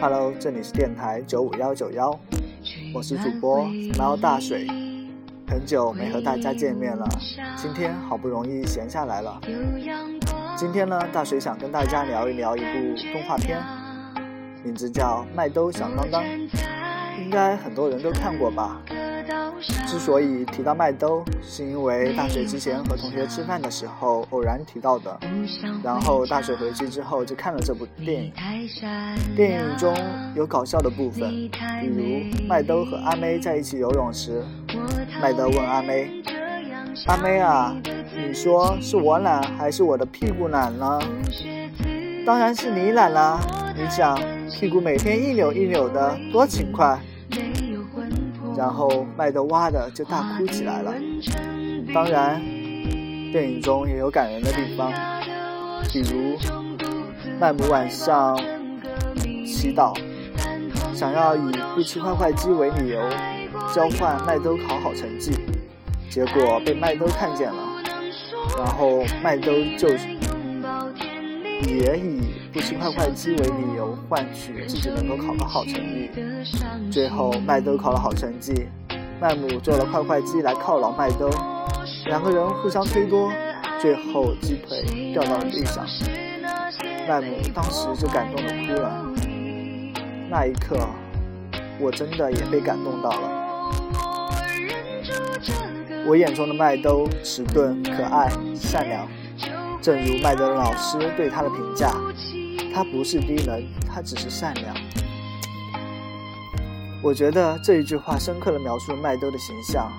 Hello，这里是电台九五幺九幺，我是主播猫大水，很久没和大家见面了，今天好不容易闲下来了。今天呢，大水想跟大家聊一聊一部动画片，名字叫《麦兜响当当》，应该很多人都看过吧。之所以提到麦兜，是因为大学之前和同学吃饭的时候偶然提到的。然后大学回去之后就看了这部电影。电影中有搞笑的部分，比如麦兜和阿妹在一起游泳时，麦兜问阿妹：“阿妹啊，你说是我懒还是我的屁股懒呢？”“当然是你懒啦！你想屁股每天一扭一扭的，多勤快。”然后麦兜哇的就大哭起来了。当然，电影中也有感人的地方，比如麦姆晚上祈祷，想要以不吃快快鸡为理由交换麦兜考好成绩，结果被麦兜看见了，然后麦兜就也以不吃快快鸡为理由换取自己能够考个好成绩。最后，麦兜考了好成绩，麦姆做了快快鸡来犒劳麦兜，两个人互相推多，最后鸡腿掉到了地上，麦姆当时就感动的哭了。那一刻，我真的也被感动到了。我眼中的麦兜迟钝、可爱、善良，正如麦兜老师对他的评价：他不是低能，他只是善良。我觉得这一句话深刻的描述了麦兜的形象。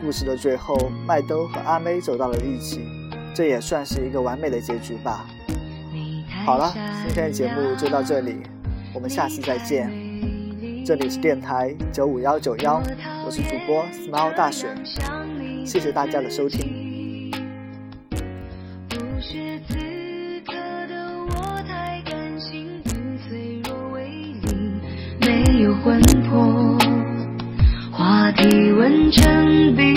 故事的最后，麦兜和阿妹走到了一起，这也算是一个完美的结局吧。好了，今天的节目就到这里，我们下次再见。这里是电台九五幺九幺，我是主播 Smile 大雪，谢谢大家的收听。不是此刻的我太感性与脆弱为邻没有魂魄。话题问成冰